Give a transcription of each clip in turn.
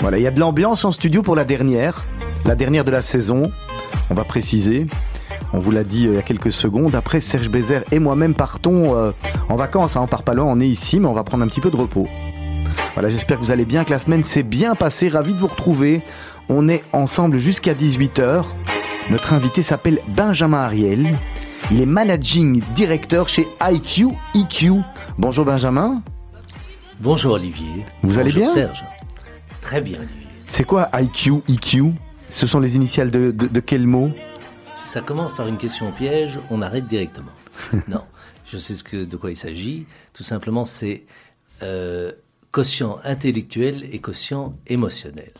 Voilà, il y a de l'ambiance en studio pour la dernière, la dernière de la saison. On va préciser. On vous l'a dit euh, il y a quelques secondes. Après, Serge Bézère et moi-même partons euh, en vacances. Hein. On part pas loin, on est ici, mais on va prendre un petit peu de repos. Voilà, j'espère que vous allez bien, que la semaine s'est bien passée. Ravi de vous retrouver. On est ensemble jusqu'à 18h. Notre invité s'appelle Benjamin Ariel. Il est managing directeur chez IQ EQ. Bonjour Benjamin. Bonjour Olivier. Vous allez bien Serge. Très bien Olivier. C'est quoi IQ EQ Ce sont les initiales de, de, de quel mot? Si ça commence par une question piège, on arrête directement. non, je sais ce que, de quoi il s'agit. Tout simplement, c'est euh, quotient intellectuel et quotient émotionnel.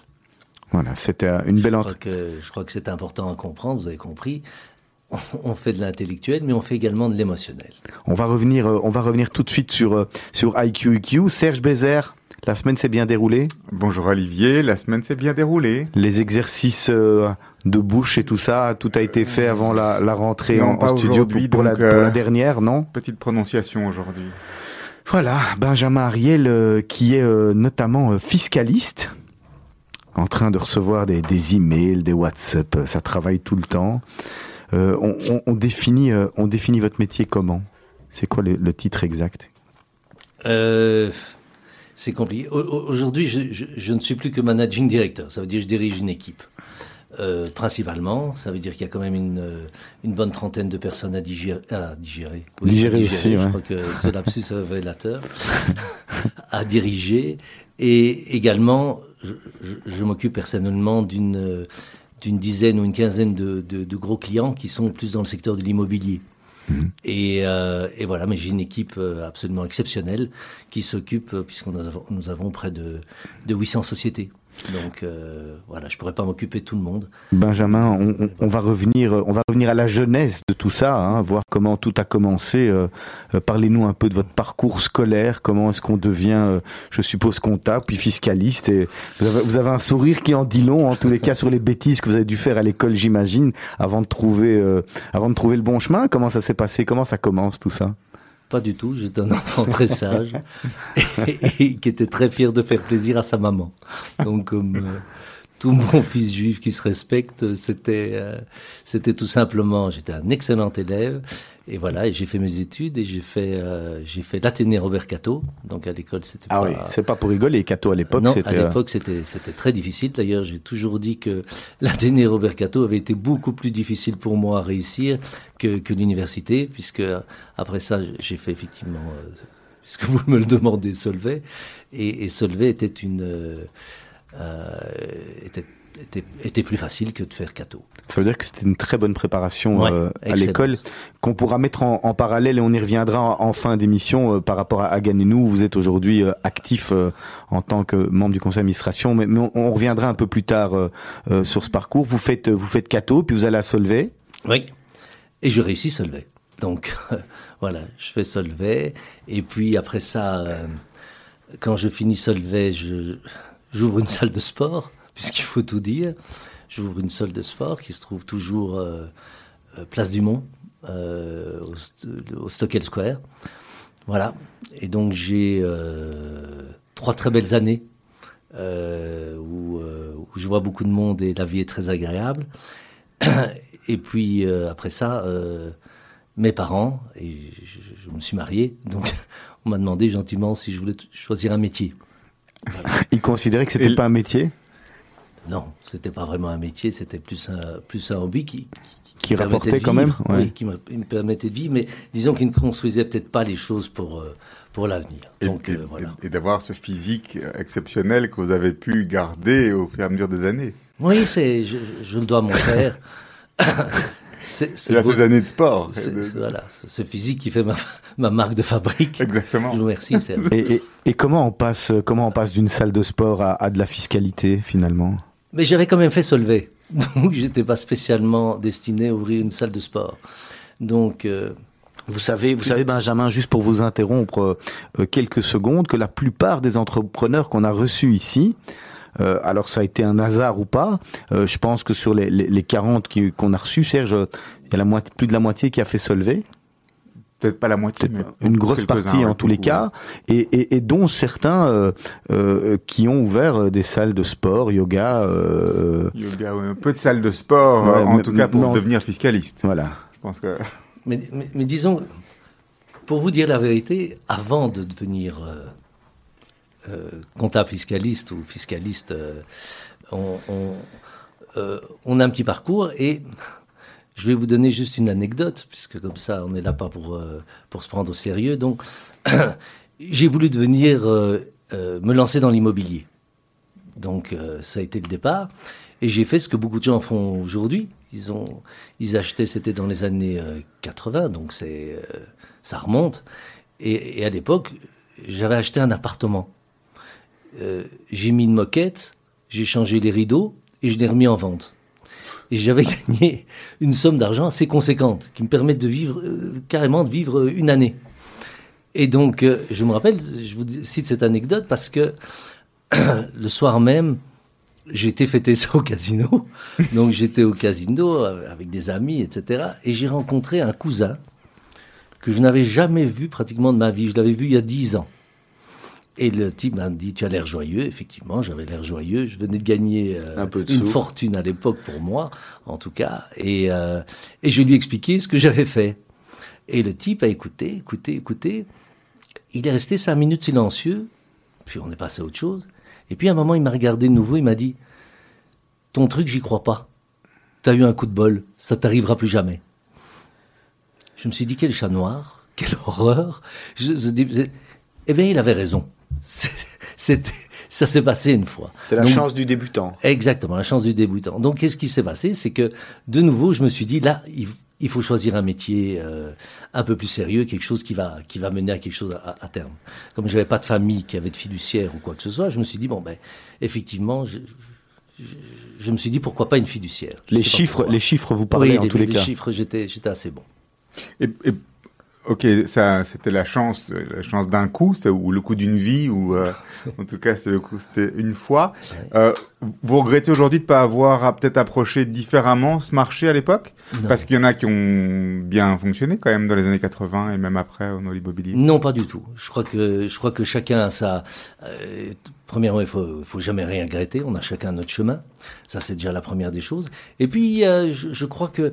Voilà, c'était une belle je crois, que, je crois que c'est important à comprendre, vous avez compris. On, on fait de l'intellectuel, mais on fait également de l'émotionnel. On va revenir, euh, on va revenir tout de suite sur euh, sur IQEQ. Serge Bézère, la semaine s'est bien déroulée. Bonjour Olivier, la semaine s'est bien déroulée. Les exercices euh, de bouche et tout ça, tout a été fait avant la, la rentrée non, en, en studio pour, pour, donc, la, pour, la, dernière, non? Petite prononciation aujourd'hui. Voilà, Benjamin Ariel, euh, qui est euh, notamment fiscaliste, en train de recevoir des, des emails, des WhatsApp, ça travaille tout le temps. On, on, on, définit, on définit votre métier comment? C'est quoi le, le, titre exact? Euh, C'est compliqué. Aujourd'hui, je, je, je, ne suis plus que managing director. Ça veut dire que je dirige une équipe. Euh, principalement, ça veut dire qu'il y a quand même une, une bonne trentaine de personnes à digérer. À digérer, oui, digérer, digérer aussi, je ouais. crois que c'est lapsus révélateur. à diriger. Et également, je, je m'occupe personnellement d'une d'une dizaine ou une quinzaine de, de, de, gros clients qui sont plus dans le secteur de l'immobilier. Mmh. Et, euh, et, voilà, mais j'ai une équipe euh, absolument exceptionnelle qui s'occupe, euh, puisqu'on nous avons près de, de 800 sociétés. Donc euh, voilà, je pourrais pas m'occuper de tout le monde. Benjamin, on, on, on, va revenir, on va revenir à la jeunesse de tout ça, hein, voir comment tout a commencé. Euh, euh, Parlez-nous un peu de votre parcours scolaire. Comment est-ce qu'on devient, euh, je suppose, comptable puis fiscaliste. Et vous avez, vous avez, un sourire qui en dit long, en tous les cas, sur les bêtises que vous avez dû faire à l'école, j'imagine, avant de trouver, euh, avant de trouver le bon chemin. Comment ça s'est passé? Comment ça commence tout ça? Pas du tout. J'étais un enfant très sage et, qui était très fier de faire plaisir à sa maman. Donc, comme euh, tout mon fils juif qui se respecte, c'était, euh, c'était tout simplement, j'étais un excellent élève. Et voilà, et j'ai fait mes études et j'ai fait, euh, j'ai fait l'Athénée Robert Cato. Donc à l'école, c'était ah pas. oui, c'est pas pour rigoler. Cato à l'époque, non, c'était. à l'époque, c'était, c'était très difficile. D'ailleurs, j'ai toujours dit que l'Athénée Robert Cato avait été beaucoup plus difficile pour moi à réussir que, que l'université, puisque après ça, j'ai fait effectivement, euh, puisque vous me le demandez, Solvay. Et, et Solvay était une, euh, était était, était, plus facile que de faire Cato. Ça veut dire que c'était une très bonne préparation ouais, euh, à l'école qu'on pourra mettre en, en, parallèle et on y reviendra en, en fin d'émission euh, par rapport à, à Ganenou. Vous êtes aujourd'hui euh, actif en tant que membre du conseil d'administration, mais, mais on, on, reviendra un peu plus tard sur ce parcours. Vous faites vous faites Cato, puis vous allez à Solvay. Oui, et je réussis Solvay. Donc voilà, je fais Solvay et puis après ça, quand je finis Solvay, je j'ouvre une salle de sport puisqu'il faut tout dire. J'ouvre une salle de sport qui se trouve toujours euh, place du Mont, euh, au, au, Stockel Square. Voilà. Et donc j'ai euh, trois très belles années euh, où, où, je vois beaucoup de monde et la vie est très agréable. Et puis euh, après ça, euh, mes parents, et je, je, me suis marié, donc on m'a demandé gentiment si je voulais choisir un métier. Voilà. Ils considéraient que c'était pas un métier non, c'était pas vraiment un métier, c'était plus un, plus un hobby qui, qui, qui rapportait quand même, ouais. oui, qui me, me, permettait de vivre, mais disons qu'il ne construisait peut-être pas les choses pour euh, pour l'avenir. Donc et, euh, voilà. Et, et d'avoir ce physique exceptionnel que vous avez pu garder au fur et à mesure des années. Oui, c'est je, je, le dois à mon père. C'est ces années de sport. De... Voilà, ce physique qui fait ma, ma, marque de fabrique. Exactement. Je vous remercie. Et, et, et, comment on passe, comment on passe d'une salle de sport à, à de la fiscalité finalement? Mais j'avais quand même fait Solvay, donc j'étais pas spécialement destiné à ouvrir une salle de sport. Donc euh, vous savez, vous savez Benjamin, juste pour vous interrompre euh, quelques secondes, que la plupart des entrepreneurs qu'on a reçus ici, euh, alors ça a été un hasard ou pas, je pense que sur les, les, les 40 qu'on a reçus, Serge, il y a la moitié, plus de la moitié qui a fait Solvay. Peut-être pas la moitié, mais une grosse partie en tous les cas, et, et, et, dont certains euh, euh, qui ont ouvert euh, des salles de sport, yoga. Euh, yoga, un peu de salles de sport, en tout cas pour devenir fiscaliste. Voilà. Je pense que. Mais, mais, disons, pour vous dire la vérité, avant de devenir comptable fiscaliste ou fiscaliste, on, on, on a un petit parcours et je vais vous donner juste une anecdote, puisque comme ça, on n'est là pas pour, euh, pour se prendre au sérieux. Donc, j'ai voulu devenir, euh, euh, me lancer dans l'immobilier. Donc, ça a été le départ. Et j'ai fait ce que beaucoup de gens font aujourd'hui. Ils ont, ils achetaient, c'était dans les années 80, donc c'est, ça remonte. Et, et à l'époque, j'avais acheté un appartement. j'ai mis une moquette, j'ai changé les rideaux et je l'ai remis en vente et j'avais gagné une somme d'argent assez conséquente qui me permet de vivre euh, carrément de vivre euh, une année. Et donc, euh, je me rappelle, je vous cite cette anecdote parce que le soir même, j'étais fêté ça au casino. Donc, j'étais au casino avec des amis, etc. Et j'ai rencontré un cousin que je n'avais jamais vu pratiquement de ma vie. Je l'avais vu il y a dix ans. Et le type m'a dit, tu as l'air joyeux. Effectivement, j'avais l'air joyeux. Je venais de gagner euh, une fortune à l'époque pour moi, en tout cas. Et, euh, et je lui ai expliqué ce que j'avais fait. Et le type a écouté, écouté, écouté. Il est resté cinq minutes silencieux. Puis on est passé à autre chose. Et puis à un moment, il m'a regardé de nouveau. Il m'a dit, ton truc, j'y crois pas. T'as eu un coup de bol. Ça t'arrivera plus jamais. Je me suis dit, quel chat noir. Quelle horreur. eh bien, il avait raison. C'était, ça s'est passé une fois. C'est la chance du débutant. Exactement, la chance du débutant. Donc, qu'est-ce qui s'est passé? C'est que, de nouveau, je me suis dit, là, il, faut choisir un métier euh, un peu plus sérieux, quelque chose qui va, qui va mener à quelque chose à, terme. Comme je n'avais pas de famille qui avait de fiduciaire ou quoi que ce soit, je me suis dit, bon, ben, effectivement, je, je, me suis dit, pourquoi pas une fiduciaire? Les chiffres, les chiffres vous parlez en tous les, cas. Les chiffres, j'étais, j'étais assez bon. Et, et Ok, ça, c'était la chance, la chance d'un coup, ou le coup d'une vie, ou euh, en tout cas, c'était une fois. Euh, vous regrettez aujourd'hui de ne pas avoir peut-être approché différemment ce marché à l'époque, parce qu'il y en a qui ont bien fonctionné quand même dans les années 80 et même après au immobilier. Non, pas du tout. Je crois que je crois que chacun a sa. Euh, premièrement, il faut, faut jamais rien regretter. On a chacun notre chemin. Ça, c'est déjà la première des choses. Et puis, je, je crois que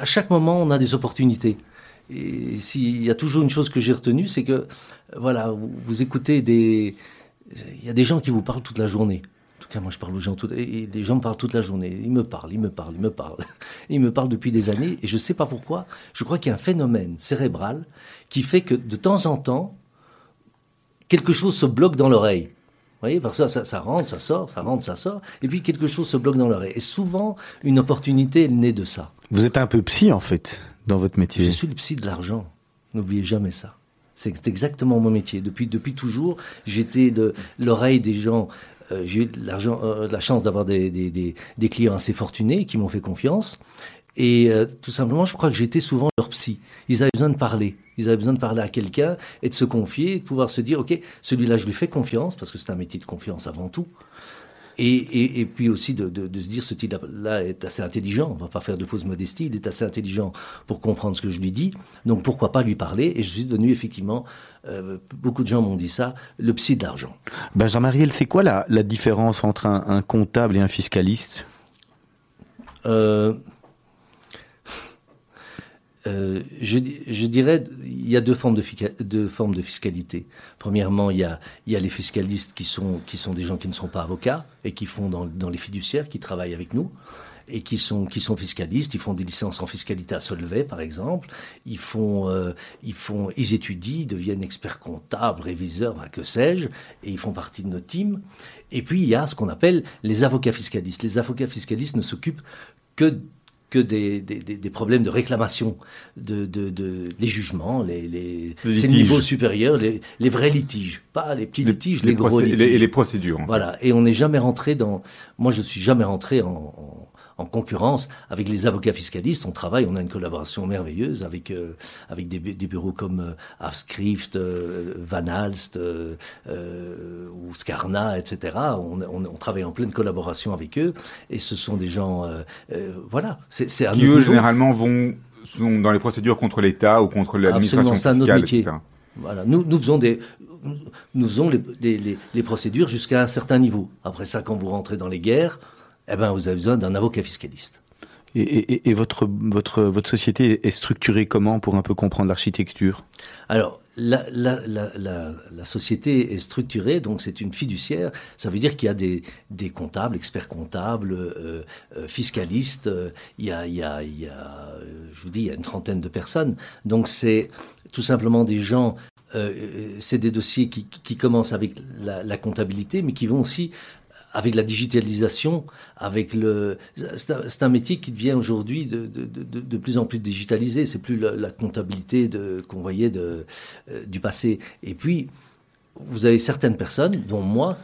à chaque moment, on a des opportunités. Et s'il y a toujours une chose que j'ai retenue, c'est que, voilà, vous, écoutez des. Il y a des gens qui vous parlent toute la journée. En tout cas, moi, je parle aux gens. Tout, et les gens me parlent toute la journée. Ils me parlent, ils me parlent, ils me parlent. Ils me parlent depuis des années. Et je ne sais pas pourquoi. Je crois qu'il y a un phénomène cérébral qui fait que, de temps en temps, quelque chose se bloque dans l'oreille. Vous voyez, parce que ça, ça, rentre, ça sort, ça rentre, ça sort, et puis quelque chose se bloque dans l'oreille. Et souvent, une opportunité, elle naît de ça. Vous êtes un peu psy, en fait dans votre métier Je suis le psy de l'argent. N'oubliez jamais ça. C'est exactement mon métier. Depuis, depuis toujours, j'étais de l'oreille des gens. Euh, j'ai eu euh, la chance d'avoir des, des, des, clients assez fortunés qui m'ont fait confiance. Et euh, tout simplement, je crois que j'étais souvent leur psy. Ils avaient besoin de parler. Ils avaient besoin de parler à quelqu'un et de se confier, de pouvoir se dire, OK, celui-là, je lui fais confiance, parce que c'est un métier de confiance avant tout. Et, et, puis aussi de, de, de se dire ce type-là est assez intelligent, on va pas faire de fausse modestie, il est assez intelligent pour comprendre ce que je lui dis, donc pourquoi pas lui parler Et je suis devenu effectivement, euh, beaucoup de gens m'ont dit ça, le psy de l'argent. Benjamin c'est quoi la, la, différence entre un, un, comptable et un fiscaliste? Euh, euh, je, dirais, il y a deux formes de, fiscalité. Premièrement, il y, a, les fiscalistes qui sont, des gens qui ne sont pas avocats et qui font dans, les fiduciaires, qui travaillent avec nous et qui sont fiscalistes, ils font des licences en fiscalité à Solvay par exemple, ils euh, étudient, ils deviennent experts comptables, réviseurs, que sais-je, et ils font partie de notre team. Et puis il y a ce qu'on appelle les avocats fiscalistes. Les avocats fiscalistes ne s'occupent que que des, des, des, problèmes de réclamation, de, de, de les jugements, les, les, les niveaux supérieurs, les, les, vrais litiges, pas les petits litiges, les, gros litiges. Et les procédures. Voilà. Et on n'est jamais rentré dans. Moi, je suis jamais rentré en, en concurrence avec les avocats fiscalistes. On travaille, on a une collaboration merveilleuse avec euh, avec des, des, bureaux comme euh, Afskrift, euh, Van Alst euh, euh, ou Scarna, etc. On, on, on, travaille en pleine collaboration avec eux et ce sont des gens, voilà, c'est qui eux généralement vont sont dans les procédures contre l'État ou contre l'administration fiscale, etc. Voilà, nous, nous faisons des, nous faisons les, les, les procédures jusqu'à un certain niveau. Après ça, quand vous rentrez dans les guerres, eh ben, vous avez besoin d'un avocat fiscaliste. Et, et, et, votre, votre, votre société est structurée comment pour un peu comprendre l'architecture? Alors, la, la, la, la, société est structurée, donc c'est une fiduciaire. Ça veut dire qu'il y a des, des comptables, experts comptables, euh, euh, fiscalistes. Euh, il, y a, il, y a, il y a, je vous dis, il y a une trentaine de personnes. Donc c'est tout simplement des gens c'est des dossiers qui, qui, commencent avec la, la, comptabilité, mais qui vont aussi avec la digitalisation, avec le, c'est un, métier qui devient aujourd'hui de, de, de, de, plus en plus digitalisé. C'est plus la, comptabilité qu'on voyait euh, du passé. Et puis, vous avez certaines personnes, dont moi,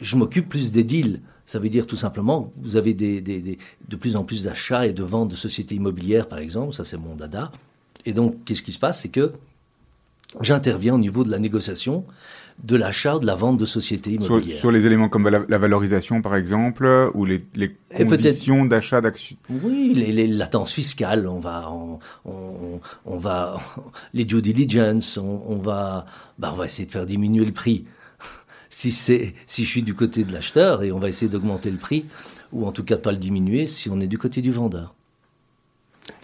je m'occupe plus des deals. Ça veut dire tout simplement, vous avez de plus en plus d'achats et de ventes de sociétés immobilières, par exemple. Ça, c'est mon dada. Et donc, qu'est-ce qui se passe? C'est que j'interviens au niveau de la négociation de l'achat, de la vente de sociétés immobilières. Sur, les éléments comme la, valorisation, par exemple, ou les, les conditions d'achat d'actions. Oui, les, les latences fiscales, on va, on, on, on va, les due diligence, on, on, va, bah, on va essayer de faire diminuer le prix. si c'est, si je suis du côté de l'acheteur, et on va essayer d'augmenter le prix, ou en tout cas pas le diminuer si on est du côté du vendeur.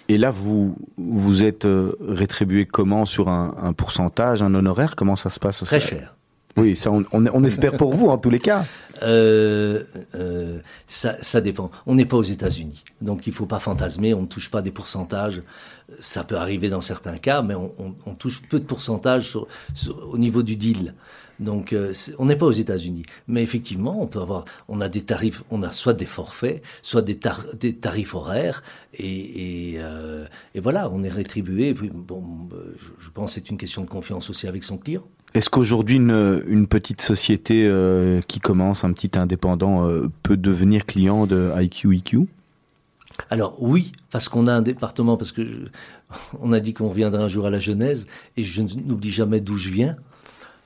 Et là, vous vous êtes euh, rétribué comment sur un, un pourcentage, un honoraire? Comment ça se passe? Très cher. Oui, on, espère pour vous en tous les cas. Euh, euh, ça, dépend. On n'est pas aux États-Unis, donc il faut pas fantasmer. On ne touche pas des pourcentages. Ça peut arriver dans certains cas, mais on, touche peu de pourcentages au niveau du deal. Donc, euh, on n'est pas aux États-Unis, mais effectivement, on peut avoir, on a des tarifs, on a soit des forfaits, soit des, tarifs horaires, et, et, euh, et, voilà, on est rétribué. puis, bon, je, je pense que c'est une question de confiance aussi avec son client. Est-ce qu'aujourd'hui une, petite société euh, qui commence, un petit indépendant, euh, peut devenir client de IQEQ alors oui, parce qu'on a un département, parce que on a dit qu'on reviendra un jour à la Genèse, et je n'oublie jamais d'où je viens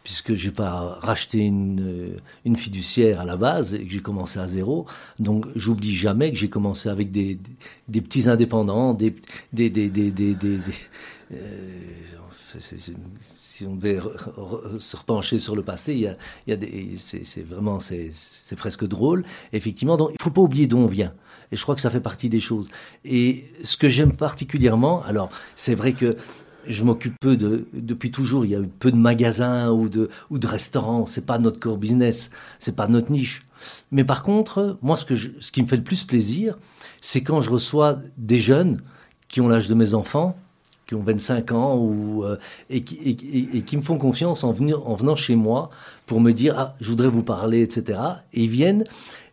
puisque j'ai pas racheté une, euh, une, fiduciaire à la base et que j'ai commencé à zéro. Donc, j'oublie jamais que j'ai commencé avec des, petits indépendants, des, des, des, des, des, si on devait se repencher sur le passé, il y a, il y a des, c'est vraiment, c'est presque drôle. Effectivement, donc il faut pas oublier d'où on vient. Et je crois que ça fait partie des choses. Et ce que j'aime particulièrement, alors c'est vrai que je m'occupe peu de, depuis toujours, il y a eu peu de magasins ou de, ou de restaurants, c'est pas notre core business, c'est pas notre niche. Mais par contre, moi, ce, que ce qui me fait le plus plaisir, c'est quand je reçois des jeunes qui ont l'âge de mes enfants, qui ont 25 ans, ou, euh, et, qui, et, qui me font confiance en, en venant chez moi pour me dire, ah, je voudrais vous parler, etc. Et ils viennent,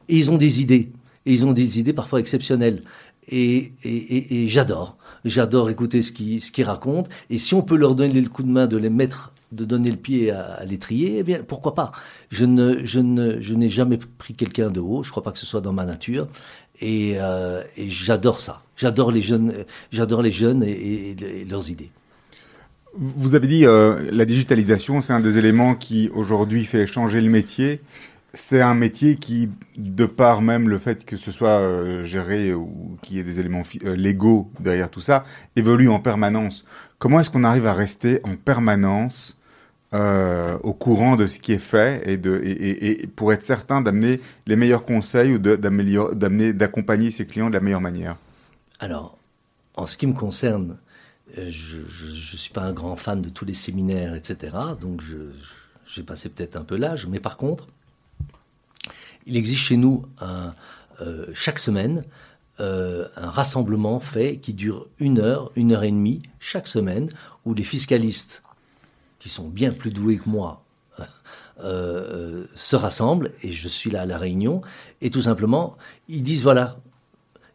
et ils ont des idées. Et ils ont des idées parfois exceptionnelles. Et, et j'adore. J'adore écouter ce qu'ils ce racontent. Et si on peut leur donner le coup de main de les mettre, de donner le pied à, l'étrier, eh bien, pourquoi pas? Je ne, je ne, je n'ai jamais pris quelqu'un de haut. Je crois pas que ce soit dans ma nature. Et, euh, et j'adore ça. J'adore les jeunes. J'adore les jeunes et, et, leurs idées. Vous avez dit euh, la digitalisation, c'est un des éléments qui aujourd'hui fait changer le métier c'est un métier qui, de par même le fait que ce soit euh, géré ou qu'il y ait des éléments euh, légaux derrière tout ça, évolue en permanence. Comment est-ce qu'on arrive à rester en permanence euh, au courant de ce qui est fait et, de, et, et, pour être certain d'amener les meilleurs conseils ou d'accompagner ses clients de la meilleure manière Alors, en ce qui me concerne, je ne suis pas un grand fan de tous les séminaires, etc. Donc, j'ai passé peut-être un peu l'âge, mais par contre, il existe chez nous un, euh, chaque semaine euh, un rassemblement fait qui dure une heure, une heure et demie chaque semaine, où les fiscalistes, qui sont bien plus doués que moi, euh, se rassemblent, et je suis là à la réunion, et tout simplement, ils disent, voilà,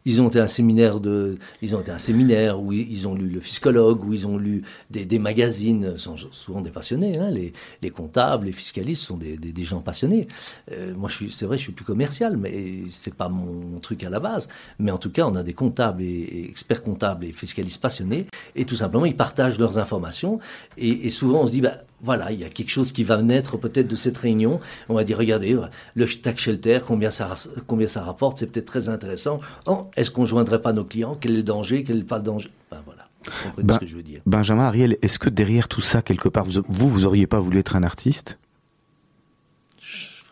ils ont été un séminaire de, ils ont été un séminaire où ils ont lu le fiscologue, où ils ont lu des, magazines, sont souvent des passionnés. Hein, les, les, comptables, les fiscalistes sont des, des, gens passionnés. Euh, moi, c'est vrai, je suis plus commercial, mais c'est pas mon truc à la base. Mais en tout cas, on a des comptables et, experts comptables et fiscalistes passionnés, et tout simplement, ils partagent leurs informations. Et, et souvent, on se dit, bah, voilà, il y a quelque chose qui va naître peut-être de cette réunion. On va dire, regardez, le tax shelter, combien ça, combien ça rapporte, c'est peut-être très intéressant. Oh, est-ce qu'on joindrait pas nos clients? Quel est le danger? Quel n'est pas le danger? Ben, voilà. Ben, ce que je veux dire. Benjamin Ariel, est-ce que derrière tout ça, quelque part, vous, vous, auriez pas voulu être un artiste?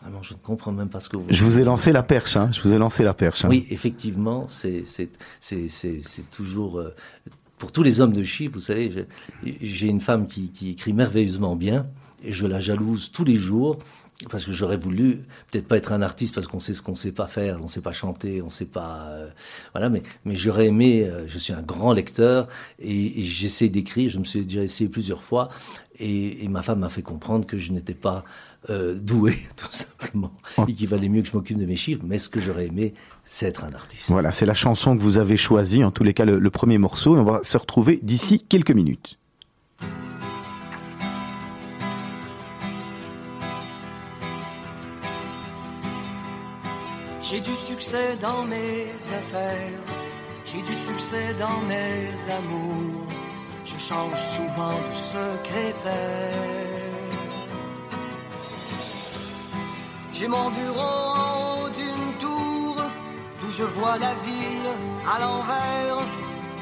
Vraiment, je ne comprends même pas ce que vous. Je vous ai lancé la perche, hein. Je vous ai lancé la perche. Hein. Oui, effectivement, c'est c'est toujours euh, pour tous les hommes de chiffres. Vous savez, j'ai une femme qui, écrit merveilleusement bien et je la jalouse tous les jours parce que j'aurais voulu peut-être pas être un artiste parce qu'on sait ce qu'on sait pas faire, on sait pas chanter, on sait pas euh, voilà mais mais j'aurais aimé euh, je suis un grand lecteur et, j'essaie d'écrire, je me suis déjà essayé plusieurs fois et, ma femme m'a fait comprendre que je n'étais pas euh, doué tout simplement et qu'il valait mieux que je m'occupe de mes chiffres mais ce que j'aurais aimé c'est être un artiste. Voilà, c'est la chanson que vous avez choisie en tous les cas le, le premier morceau et on va se retrouver d'ici quelques minutes. J'ai du succès dans mes affaires, j'ai du succès dans mes amours. Je change souvent de secrétaire. J'ai mon bureau en haut d'une tour, d'où je vois la ville à l'envers,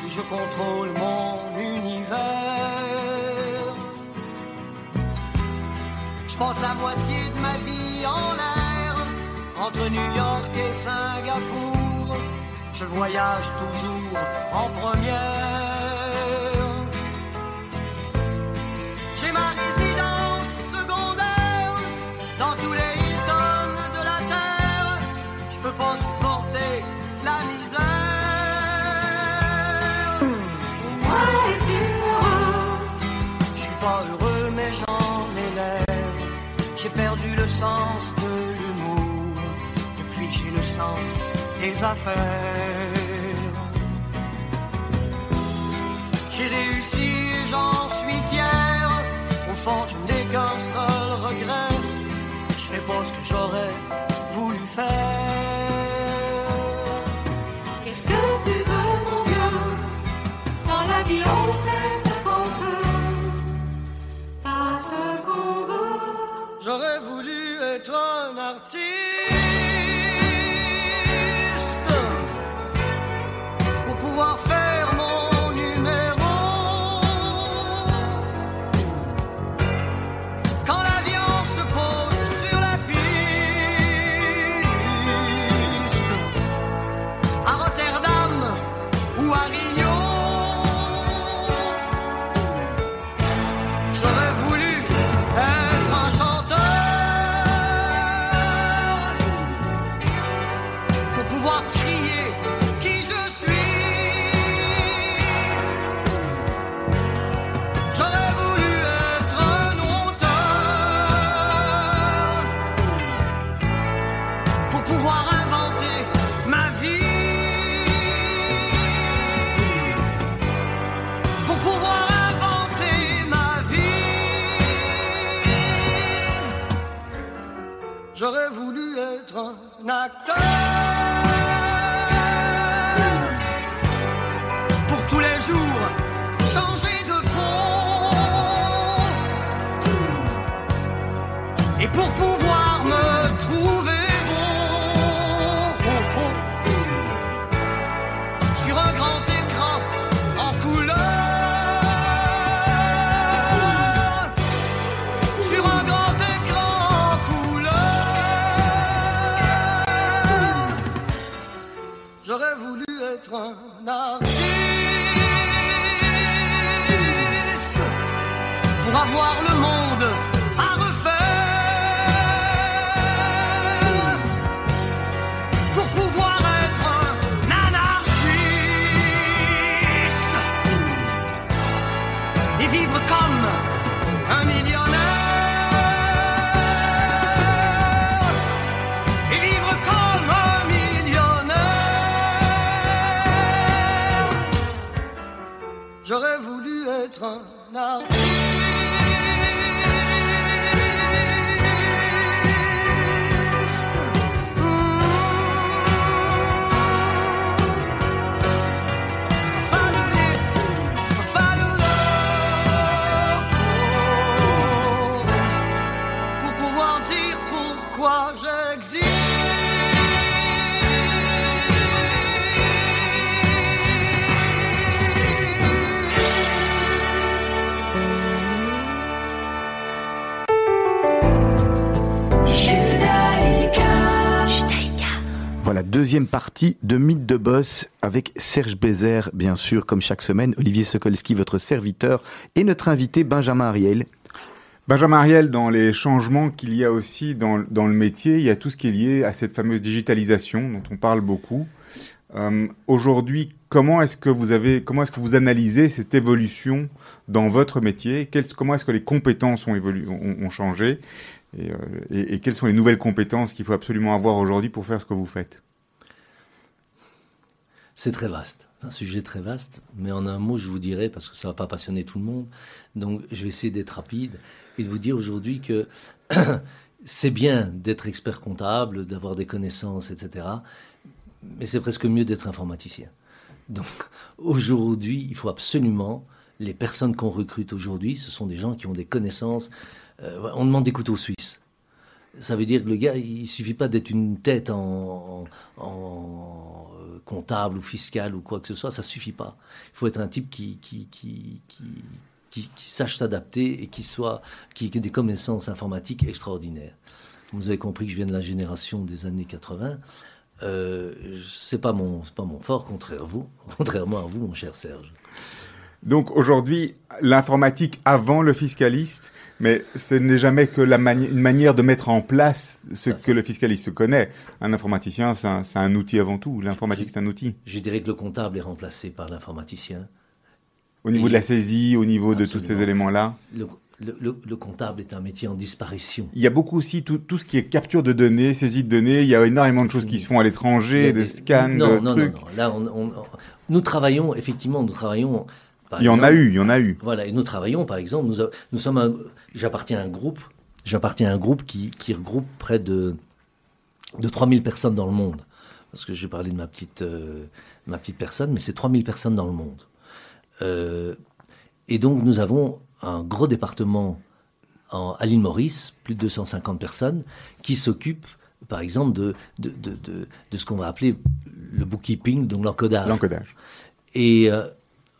d'où je contrôle mon univers. Je pense la moitié de ma vie en l'air entre New York et Singapour, je voyage toujours en première. Perdu le sens des affaires. J'ai réussi, j'en suis fier. Au fond, je n'ai qu'un seul regret. Je fais pas ce que j'aurais voulu faire. Qu'est-ce que tu veux, mon Dieu Dans la vie, on J'aurais voulu être un artiste. Deuxième partie de Mythe de Boss avec Serge Bézère, bien sûr, comme chaque semaine, Olivier Sokolski, votre serviteur, et notre invité Benjamin Ariel. Benjamin Ariel, dans les changements qu'il y a aussi dans, le métier, il y a tout ce qui est lié à cette fameuse digitalisation dont on parle beaucoup. Euh, Aujourd'hui, comment est-ce que vous avez, comment est-ce que vous analysez cette évolution dans votre métier? Comment est-ce que les compétences ont, changé? Euh, et quelles sont les nouvelles compétences qu'il faut absolument avoir aujourd'hui pour faire ce que vous faites? C'est très vaste. C'est un sujet très vaste. Mais en un mot, je vous dirais, parce que ça ne va pas passionner tout le monde, donc je vais essayer d'être rapide et de vous dire aujourd'hui que c'est bien d'être expert comptable, d'avoir des connaissances, etc. Mais c'est presque mieux d'être informaticien. Donc aujourd'hui, il faut absolument, les personnes qu'on recrute aujourd'hui, ce sont des gens qui ont des connaissances. Euh, on demande des couteaux suisses. Ça veut dire que le gars, il suffit pas d'être une tête en, comptable ou fiscal ou quoi que ce soit, ça suffit pas. Il faut être un type qui, qui, qui, qui, sache s'adapter et qui soit, qui, ait des connaissances informatiques extraordinaires. Vous avez compris que je viens de la génération des années 80. Euh, c'est pas mon, pas mon fort, vous, contrairement à vous, mon cher Serge. Donc aujourd'hui, l'informatique avant le fiscaliste, mais ce n'est jamais que la mani- une manière de mettre en place ce que le fiscaliste connaît. Un informaticien, c'est un, un outil avant tout. L'informatique, c'est un outil. Je dirais que le comptable est remplacé par l'informaticien. Au niveau Et- de la saisie, au niveau de tous ces éléments-là. Le, le- le- le comptable est un métier en disparition. Il y a beaucoup aussi tout, tout ce qui est capture de données, saisie de données. Il y a énormément de choses qui se font à l'étranger, de scans, non, de non, trucs. Non, non, Là, on- on- nous travaillons, effectivement, nous travaillons. Par Il y en a eu, il y en a eu. Voilà, et nous travaillons, par exemple, nous, sommes j'appartiens à un groupe, j'appartiens à un groupe qui, qui regroupe près de, de 3000 personnes dans le monde. Parce que j'ai parlé de ma petite, euh, ma petite personne, mais c'est 3000 personnes dans le monde. Euh, et donc, nous avons un gros département en, à l'île Maurice, plus de 250 personnes, qui s'occupent, par exemple, de, de, de, de, de ce qu'on va appeler le bookkeeping, donc l'encodage. L'encodage. Et euh,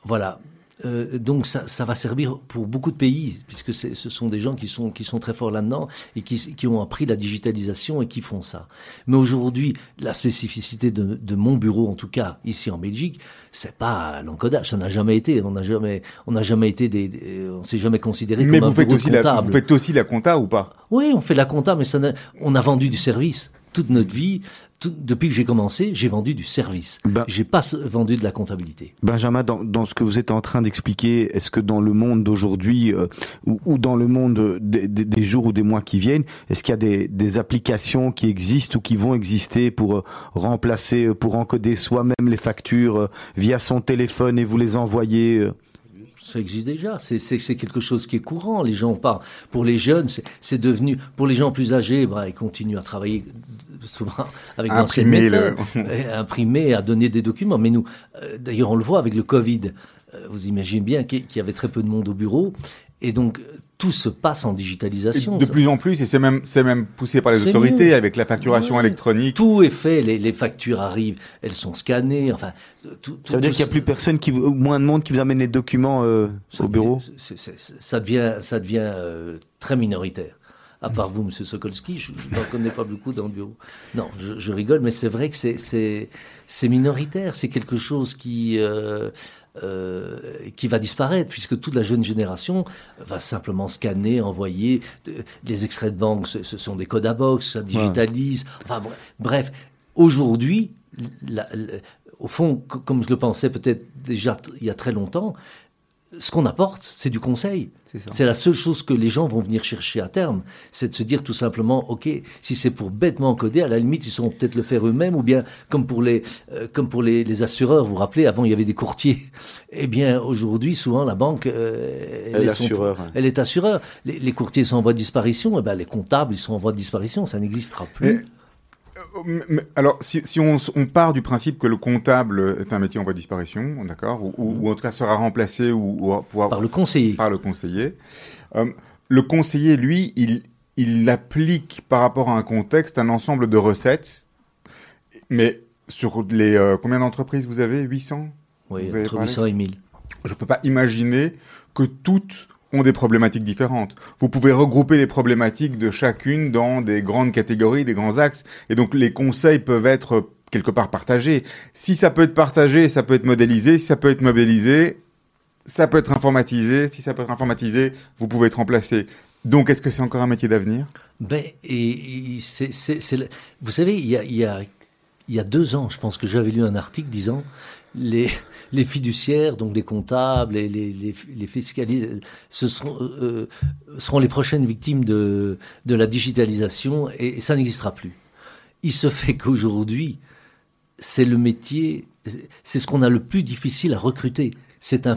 voilà. Euh, donc ça, ça va servir pour beaucoup de pays, puisque ce sont des gens qui sont, qui sont très forts là-dedans et qui, qui ont appris la digitalisation et qui font ça. Mais aujourd'hui, la spécificité de, de mon bureau, en tout cas ici en Belgique, c'est pas l'encodage. Ça n'a jamais été. On n'a jamais, on n'a jamais été des, des- on s'est jamais considéré Mais comme vous un faites, bureau aussi de la, comptable. vous faites aussi la compta ou pas? Oui, on fait la compta, mais ça on a vendu du service. Toute notre vie, tout- depuis que j'ai commencé, j'ai vendu du service. Ben- j'ai pas vendu de la comptabilité. Benjamin, dans, dans ce que vous êtes en train d'expliquer, est-ce que dans le monde d'aujourd'hui euh, ou, ou dans le monde des, des- des jours ou des mois qui viennent, est-ce qu'il y a des, des applications qui existent ou qui vont exister pour euh, remplacer, euh, pour encoder soi-même les factures euh, via son téléphone et vous les envoyer Ça existe déjà. C'est- quelque chose qui est courant. Les gens parlent. Pour les jeunes, c'est- c'est devenu. Pour les gens plus âgés, bah, ils continuent à travailler souvent avec d'anciennes imprimer le- méthodes, à imprimer, à donner des documents. Mais nous, euh, d'ailleurs, on le voit avec le Covid. Euh, Vous imaginez bien qu'il y avait très peu de monde au bureau. Et donc, tout se passe en Et digitalisation. De Ça- plus en plus, et c'est même, c'est même poussé par les autorités mieux. avec la facturation électronique. Tout est fait, les, les factures arrivent, elles sont scannées, enfin, tout, Ça veut dire qu'il n'y a plus personne qui, ou moins de monde qui vous amène les documents euh, au bureau c'est- c'est- c'est- Ça devient, ça devient euh, très minoritaire. À part vous, Monsieur Sokolski, je je n'en connais pas beaucoup dans le bureau. Non, je, je rigole, mais c'est vrai que c'est- c'est c'est minoritaire. C'est quelque chose qui euh, euh, qui va disparaître, puisque toute la jeune génération va simplement scanner, envoyer. De- Les extraits de banque, ce, ce sont des codes à box, ça digitalise. Enfin bre- bref, aujourd'hui, au fond, co- comme je le pensais peut-être déjà il y a très longtemps, ce qu'on apporte, c'est du conseil. C'est la seule chose que les gens vont venir chercher à terme. C'est de se dire tout simplement, OK, si c'est pour bêtement coder, à la limite, ils sauront peut-être le faire eux-mêmes, ou bien comme pour les, euh, comme pour les, les assureurs, vous vous rappelez, avant il y avait des courtiers. Eh bien, aujourd'hui, souvent, la banque, euh, Elle est assureur, hein. elle est assureur. Les, les courtiers sont en voie de disparition, eh ben, les comptables, ils sont en voie de disparition, ça n'existera plus. Alors, si, si on, part du principe que le comptable est un métier en voie de disparition, d'accord, ou, ou- ou en tout cas sera remplacé ou, ou pour- Par le conseiller. par le conseiller, euh, le conseiller, lui, il, il applique par rapport à un contexte un ensemble de recettes, mais sur les euh, combien d'entreprises vous avez? 800 Oui, Vous avez entre parlé? 800 et 1000. Je ne peux pas imaginer que toutes ont des problématiques différentes. Vous pouvez regrouper les problématiques de chacune dans des grandes catégories, des grands axes, et donc les conseils peuvent être quelque part partagés. Si ça peut être partagé, ça peut être modélisé. Si ça peut être modélisé, ça peut être informatisé. Si ça peut être informatisé, vous pouvez être remplacé. Donc, est-ce que c'est encore un métier d'avenir? Ben, vous savez, il y a deux ans, je pense que j'avais lu un article disant les, fiduciaires, donc les comptables et les, fiscalistes, seront, euh, seront les prochaines victimes de, la digitalisation et, ça n'existera plus. Il se fait qu'aujourd'hui, c'est le métier, c'est ce qu'on a le plus difficile à recruter. C'est un,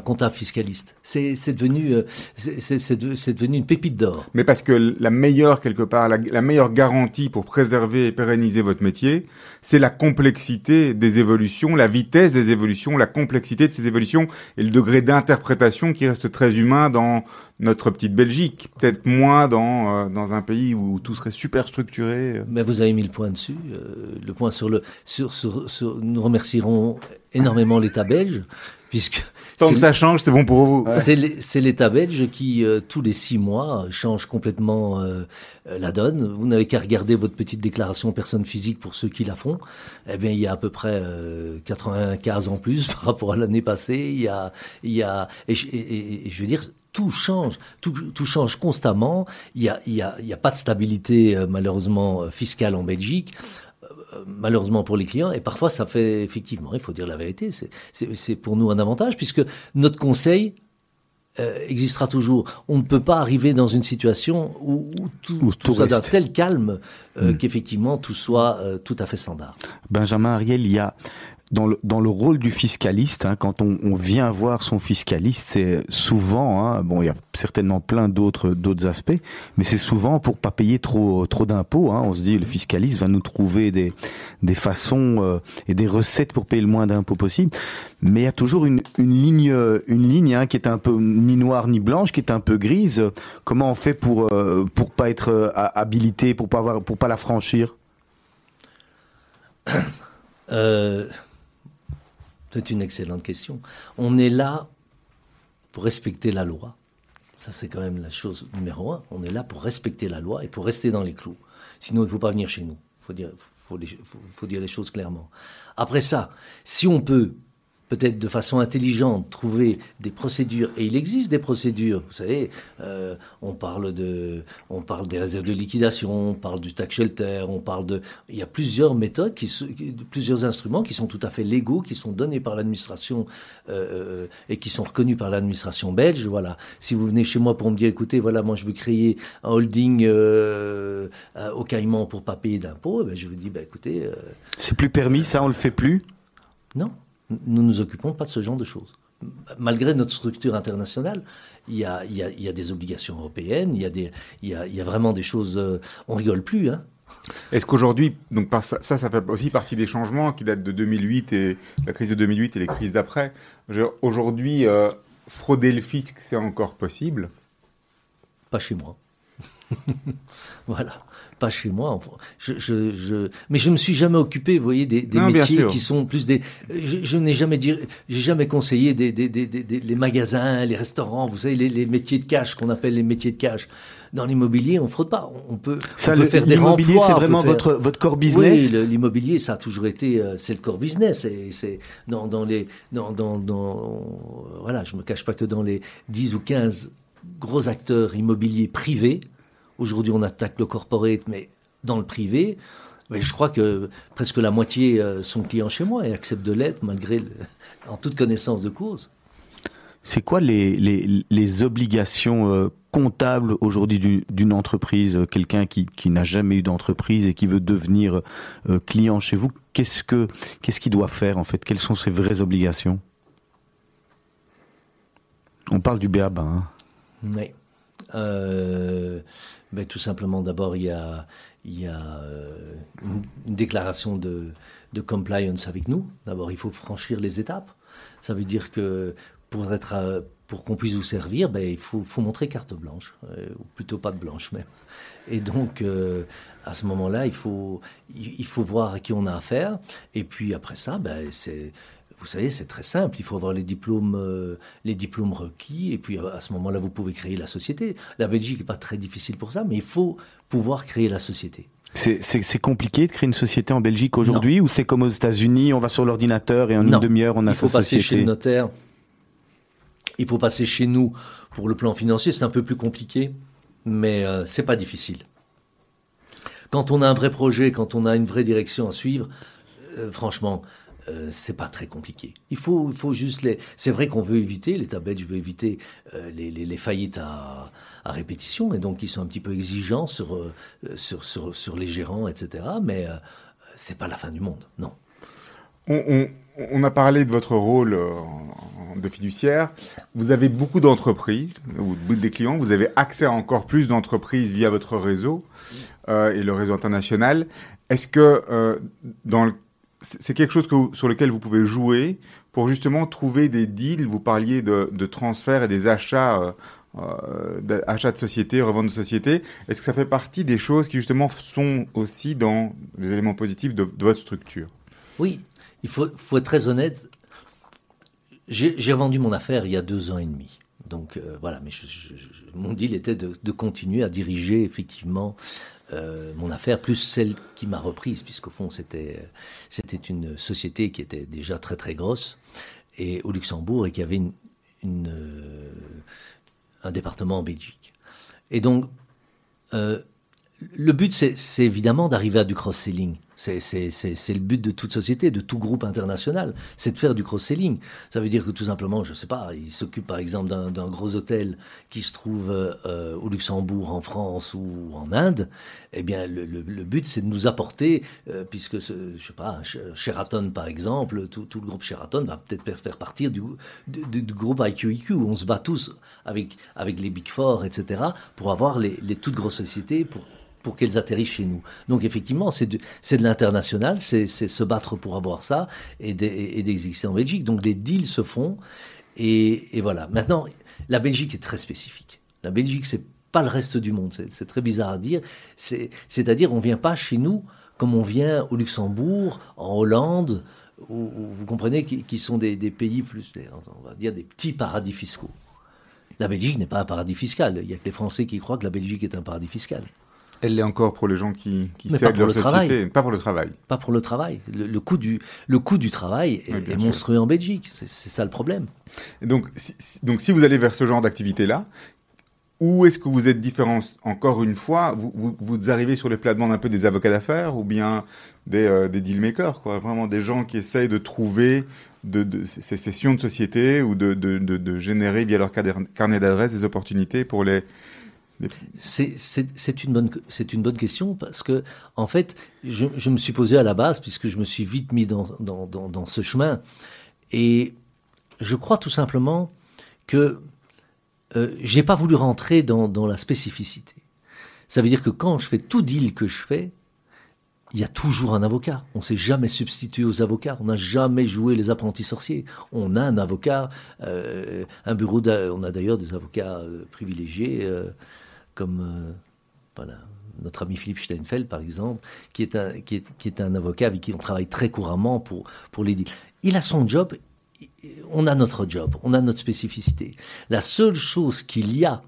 comptable fiscaliste. C'est c'est devenu, euh, c'est- c'est c'est de- c'est devenu une pépite d'or. Mais parce que la meilleure, quelque part, la meilleure garantie pour préserver et pérenniser votre métier, c'est la complexité des évolutions, la vitesse des évolutions, la complexité de ces évolutions et le degré d'interprétation qui reste très humain dans notre petite Belgique. Peut-être moins dans, euh, dans un pays où tout serait super structuré. Mais vous avez mis le point dessus, euh, le point sur le, sur, sur, sur- nous remercierons énormément l'État belge, puisque Tant que ça change, c'est bon pour vous. c'est l'É- c'est l'État belge qui, euh, tous les six mois, change complètement euh, euh, la donne. Vous n'avez qu'à regarder votre petite déclaration personne physique pour ceux qui la font. Eh bien, il y a à peu près euh, 80 cases en plus par rapport à l'année passée. Il y a, il y a, et, je- veux dire, tout change, tout, change constamment. Il y a, y a, a pas de stabilité euh, malheureusement euh, fiscale en Belgique. Euh, Malheureusement pour les clients, et parfois ça fait effectivement, il faut dire la vérité, c'est pour nous un avantage puisque notre conseil euh, existera toujours. On ne peut pas arriver dans une situation où, où tout, Où tout soit d'un tel calme euh, Mm. qu'effectivement tout soit euh, tout à fait standard. Benjamin Ariel, il y a dans le, dans le rôle du fiscaliste, hein, quand on, on vient voir son fiscaliste, c'est souvent, hein, bon, il y a certainement plein d'autres d'autres aspects, mais c'est souvent pour pas payer trop trop d'impôts. Hein, on se dit le fiscaliste va nous trouver des des façons euh, et des recettes pour payer le moins d'impôts possible, mais il y a toujours une, une ligne une ligne hein, qui est un peu ni noire ni blanche, qui est un peu grise. Comment on fait pour euh, pour pas être euh, habilité, pour pas avoir pour pas la franchir? Euh, c'est une excellente question. On est là pour respecter la loi. Ça, c'est quand même la chose numéro un. On est là pour respecter la loi et pour rester dans les clous. Sinon, il ne faut pas venir chez nous. Il faut dire, les choses clairement. Après ça, si on peut, peut-être de façon intelligente, trouver des procédures, et il existe des procédures, vous savez, euh, on, parle de, on parle des réserves de liquidation, on parle du tax shelter, on parle de... Il y a plusieurs méthodes, qui, plusieurs instruments qui sont tout à fait légaux, qui sont donnés par l'administration euh, et qui sont reconnus par l'administration belge. Voilà. Si vous venez chez moi pour me dire, écoutez, voilà, moi je veux créer un holding euh, euh, au Caïman pour pas payer d'impôts, eh ben, je vous dis, ben, écoutez, euh, C'est plus permis, ça on le fait plus? non, nous nous occupons pas de ce genre de choses. Malgré notre structure internationale, il y a, il y a- il y a des obligations européennes, il y a, des, il y a, il y a vraiment des choses. euh, on rigole plus, hein. Est-ce qu'aujourd'hui, donc ça, ça, fait aussi partie des changements qui datent de 2008 et la crise de 2008 et les crises d'après. Aujourd'hui, euh, frauder le fisc, c'est encore possible? Pas chez moi. voilà, pas chez moi. Je, je, je... Mais je me suis jamais occupé, vous voyez, des, des Non, bien métiers qui sont plus des. Je, je n'ai jamais dit, j'ai jamais conseillé des, des, des, des- des- les magasins, les restaurants, vous savez, les, les métiers de cash qu'on appelle les métiers de cash. Dans l'immobilier, on fraude pas. On peut, Ça, on peut le- faire des l'immobilier, c'est vraiment faire- votre votre core business. Oui, l'immobilier, ça a toujours été, euh, c'est le core business. Et c'est dans, dans les, dans, dans, dans- voilà, je me cache pas que dans les 10 ou 15 gros acteurs immobiliers privés, aujourd'hui on attaque le corporate, mais dans le privé, mais je crois que presque la moitié euh, sont clients chez moi et acceptent de l'être malgré, le- en toute connaissance de cause. C'est quoi les, les, les obligations euh, comptables aujourd'hui du- d'une entreprise euh, Quelqu'un qui, qui n'a jamais eu d'entreprise et qui veut devenir client chez vous, qu'est-ce que qu'est-ce qu'il doit faire en fait? Quelles sont ses vraies obligations? On parle du BABA. Hein. Oui. Euh, ben, tout simplement, d'abord, il y a, il y a euh, une, déclaration de, compliance avec nous. D'abord, il faut franchir les étapes. Ça veut dire que pour être, euh, pour qu'on puisse vous servir, ben, il faut, faut montrer carte blanche, euh, ou plutôt pas de blanche même. Et donc, à ce moment-là, il faut, il faut voir à qui on a affaire. Et puis après ça, ben, c'est, vous savez, c'est très simple. Il faut avoir les diplômes, euh, les diplômes requis. Et puis à ce moment-là, vous pouvez créer la société. La Belgique n'est pas très difficile pour ça, mais il faut pouvoir créer la société. C'est- compliqué de créer une société en Belgique aujourd'hui ou c'est comme aux États-Unis, on va sur l'ordinateur et en Non. une demi-heure on a il faut sa passer chez société le notaire. Il faut passer chez nous pour le plan financier. C'est un peu plus compliqué, mais euh, c'est pas difficile. Quand on a un vrai projet, quand on a une vraie direction à suivre, euh, franchement, euh, c'est pas très compliqué. Il faut, il faut juste les. C'est vrai qu'on veut éviter, l'État belge veut éviter euh, les, les- faillites à, répétition, et donc ils sont un petit peu exigeants sur, euh, sur, sur, les gérants, etc. Mais c'est pas la fin du monde, non. On, a parlé de votre rôle de fiduciaire. Vous avez beaucoup d'entreprises ou des clients. Vous avez accès à encore plus d'entreprises via votre réseau et le réseau international. Est-ce que dans le- c'est quelque chose sur lequel vous pouvez jouer pour justement trouver des deals Vous parliez de, transferts et des achats. euh, euh, de société, revente de société. Est-ce que ça fait partie des choses qui justement sont aussi dans les éléments positifs de, votre structure? Oui, il faut, être très honnête. J'ai vendu mon affaire il y a deux ans et demi. Donc euh, voilà, mais mon deal était de continuer à diriger effectivement euh, mon affaire, plus celle qui m'a reprise, puisqu'au fond c'était c'était une société qui était déjà très très grosse et au Luxembourg et qui avait euh, un département en Belgique. Et donc euh, le but, c'est évidemment d'arriver à du cross-selling. C'est le but de toute société, de tout groupe international, c'est de faire du cross-selling. Ça veut dire que tout simplement, je ne sais pas, il s'occupe par exemple d'un gros hôtel qui se trouve euh, au Luxembourg, en France ou en Inde. Eh bien, le, but, c'est de nous apporter, euh, puisque, ce, je sais pas, Sh- Sheraton par exemple, tout, le groupe Sheraton va peut-être faire- partir du, groupe IQIQ, où on se bat tous avec, les Big Four, etc., pour avoir les, toutes grosses sociétés, pour qu'elles atterrissent chez nous. Donc effectivement, c'est de, l'international, c'est se battre pour avoir ça et d'e- et d'exister en Belgique. Donc les deals se font et, voilà. Maintenant, la Belgique est très spécifique. La Belgique, c'est pas le reste du monde. C'est très bizarre à dire. C'est- C'est-à-dire, on vient pas chez nous comme on vient au Luxembourg, en Hollande, où, vous comprenez, qui, sont des, des pays plus, des- on va dire, des petits paradis fiscaux. La Belgique n'est pas un paradis fiscal. Il y a que les Français qui croient que la Belgique est un paradis fiscal. Elle l'est encore pour les gens qui, qui pas pour leur le société, travail. pas pour le travail. Pas pour le travail. Le, le coût, du, le coût du travail est, Oui, monstrueux en Belgique. C'est ça le problème. Et donc, si, donc, si vous allez vers ce genre d'activité-là, où est-ce que vous êtes différent Encore une fois, vous, vous, vous arrivez sur les plates-bandes un peu des avocats d'affaires ou bien des, euh, des dealmakers, quoi? Vraiment des gens qui essayent de trouver de, de, ces cessions de société ou de, de, de, générer via leur carnet carnet d'adresse des opportunités pour les. C'est- une, bonne- question parce que, en fait, je, me suis posé à la base, puisque je me suis vite mis dans, ce chemin. Et je crois tout simplement que euh, j'ai pas voulu rentrer dans, la spécificité. Ça veut dire que quand je fais tout deal que je fais, il y a toujours un avocat. On s'est jamais substitué aux avocats. On n'a jamais joué les apprentis sorciers. On a un avocat, euh, un bureau. On a d'ailleurs des avocats euh, privilégiés, euh, comme euh, voilà, notre ami Philippe Steinfeld, par exemple, qui est, un, qui, est, qui est un avocat avec qui on travaille très couramment pour, pour les deals. Il a son job. On a notre job. On a notre spécificité. La seule chose qu'il y a,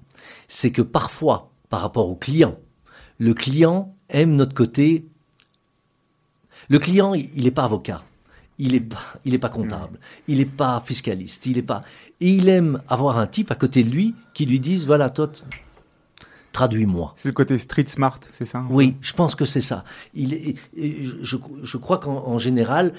c'est que parfois, par rapport au client, le client aime notre côté le client, il n'est pas avocat. Il n'est pas, pas comptable. Il n'est pas fiscaliste. Il est pas. Et il aime avoir un type à côté de lui qui lui dise voilà, toi, traduis-moi. C'est le côté street smart, c'est ça Oui, je pense que c'est ça. Il est, et je, je crois qu'en en général,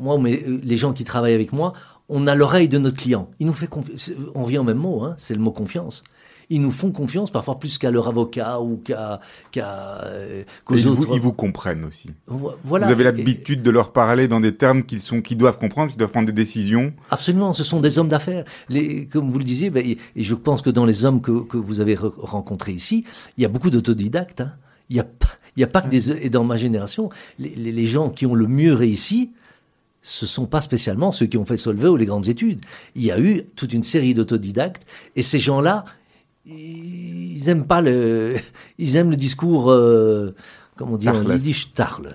moi, mais euh, les gens qui travaillent avec moi, on a l'oreille de notre client. Il nous fait confiance. On revient au même mot, hein, c'est le mot confiance. Ils nous font confiance parfois plus qu'à leur avocat ou qu'à qu'à euh, ils, autres. ils vous comprennent aussi. Voilà. Vous avez Et- l'habitude de leur parler dans des termes qu'ils sont, qu'ils doivent comprendre, qu'ils doivent prendre des décisions. Absolument, ce sont des hommes d'affaires. Comme vous le disiez, ben, et et je pense que dans les hommes que, que vous avez re- rencontrés ici, il y a beaucoup d'autodidactes. hein. Il n'y a, pas- il y a pas que des... Et dans ma génération, les, les- les gens qui ont le mieux réussi, ce sont pas spécialement ceux qui ont fait Solvay ou les grandes études. Il y a eu toute une série d'autodidactes, et ces gens-là, ils aiment pas le, ils aiment le discours, euh, comme on dit en yiddish, tarles.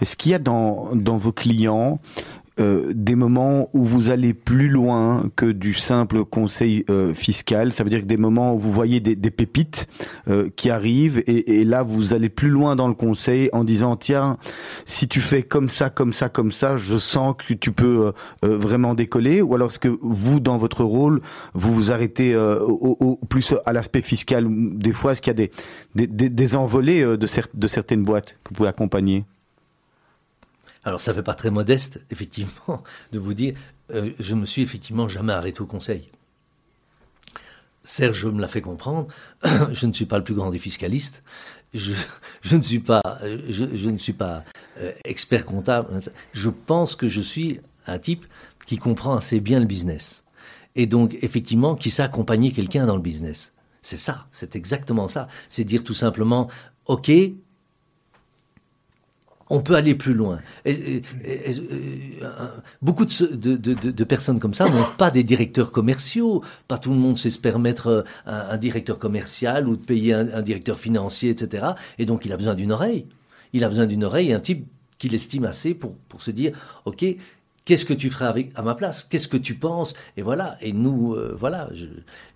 Est-ce qu'il y a dans, dans vos clients euh, des moments où vous allez plus loin que du simple conseil euh, fiscal. Ça veut dire que des moments où vous voyez des, des pépites euh, qui arrivent et, et là vous allez plus loin dans le conseil en disant tiens si tu fais comme ça comme ça comme ça je sens que tu peux euh, euh, vraiment décoller. Ou alors est-ce que vous dans votre rôle vous vous arrêtez au, au- plus à l'aspect fiscal? Des fois est-ce qu'il y a des des, des, envolées de, de certaines boîtes que vous pouvez accompagner? Alors ça fait pas très modeste, effectivement, de vous dire, euh, je me suis effectivement jamais arrêté au conseil. Serge me l'a fait comprendre, je ne suis pas le plus grand des fiscalistes, je, je ne suis pas, euh, je, je ne suis pas euh, expert comptable, je pense que je suis un type qui comprend assez bien le business. Et donc, effectivement, qui sait accompagner quelqu'un dans le business. C'est ça, c'est exactement ça. C'est dire tout simplement, OK, on peut aller plus loin. Beaucoup de, personnes comme ça n'ont pas des directeurs commerciaux. Pas tout le monde sait se permettre euh, un, un directeur commercial ou de payer un, un directeur financier, etc. Et donc il a besoin d'une oreille. Il a besoin d'une oreille, un type qu'il estime assez pour, pour se dire, OK, qu'est-ce que tu ferais avec, à ma place? Qu'est-ce que tu penses? Et voilà. Et nous, euh, voilà, je,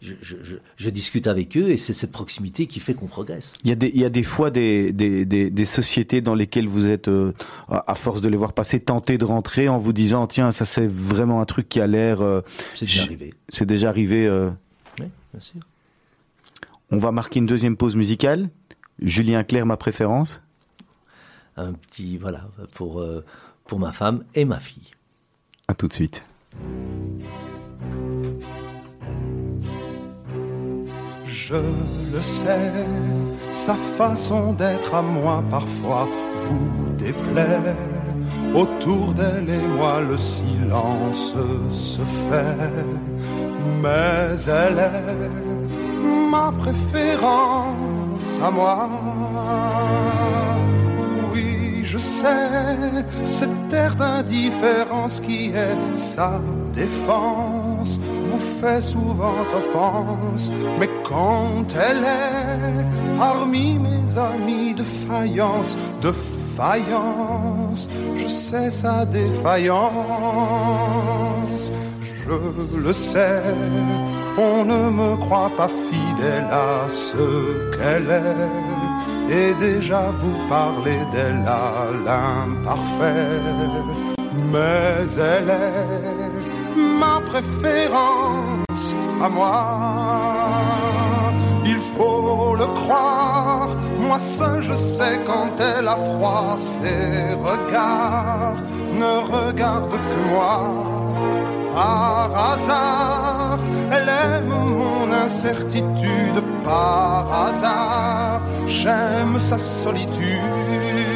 je, je- je- je discute avec eux et c'est cette proximité qui fait qu'on progresse. Il y a des, il y a des fois des, des, des, des sociétés dans lesquelles vous êtes, euh, à force de les voir passer, tenté de rentrer en vous disant tiens ça c'est vraiment un truc qui a l'air. euh, C'est déjà arrivé. C'est déjà arrivé. Oui, bien sûr. On va marquer une deuxième pause musicale. Julien Clerc, ma préférence. Un petit, voilà, pour, pour ma femme et ma fille. À tout de suite. Je le sais, sa façon d'être à moi parfois vous déplaît. Autour d'elle et moi le silence se fait, mais elle est ma préférence à moi. Je sais, cette air d'indifférence qui est sa défense vous fait souvent offense, mais quand elle est parmi mes amis de faïence, de faïence, je sais sa défaillance. Je le sais, on ne me croit pas fidèle à ce qu'elle est, et déjà vous parlez d'elle à l'imparfait, mais elle est ma préférence à moi. Il faut le croire, moi seul je sais quand elle a froid, ses regards ne regardent que moi. Par hasard, elle aime mon incertitude, par hasard, j'aime sa solitude.